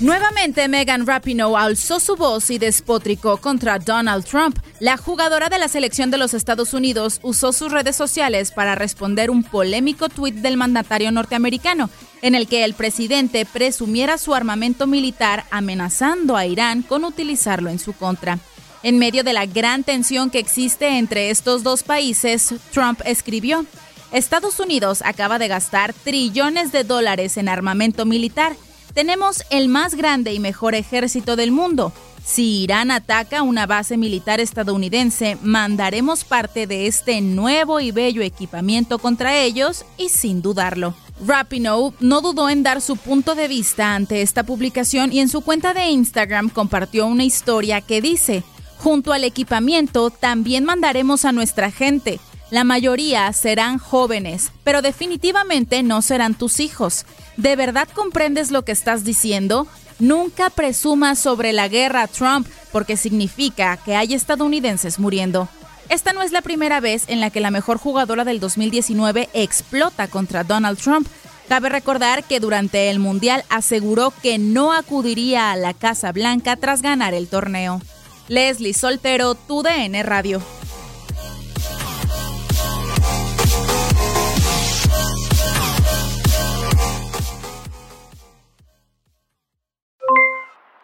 Nuevamente, Megan Rapinoe alzó su voz y despotricó contra Donald Trump. La jugadora de la selección de los Estados Unidos usó sus redes sociales para responder un polémico tuit del mandatario norteamericano, en el que el presidente presumiera su armamento militar amenazando a Irán con utilizarlo en su contra. En medio de la gran tensión que existe entre estos dos países, Trump escribió, Estados Unidos acaba de gastar trillones de dólares en armamento militar. Tenemos el más grande y mejor ejército del mundo. Si Irán ataca una base militar estadounidense, mandaremos parte de este nuevo y bello equipamiento contra ellos y sin dudarlo. Rapinoe no dudó en dar su punto de vista ante esta publicación y en su cuenta de Instagram compartió una historia que dice, junto al equipamiento también mandaremos a nuestra gente. La mayoría serán jóvenes, pero definitivamente no serán tus hijos. ¿De verdad comprendes lo que estás diciendo? Nunca presumas sobre la guerra, Trump, porque significa que hay estadounidenses muriendo. Esta no es la primera vez en la que la mejor jugadora del 2019 explota contra Donald Trump. Cabe recordar que durante el Mundial aseguró que no acudiría a la Casa Blanca tras ganar el torneo. Leslie Soltero, TUDN Radio.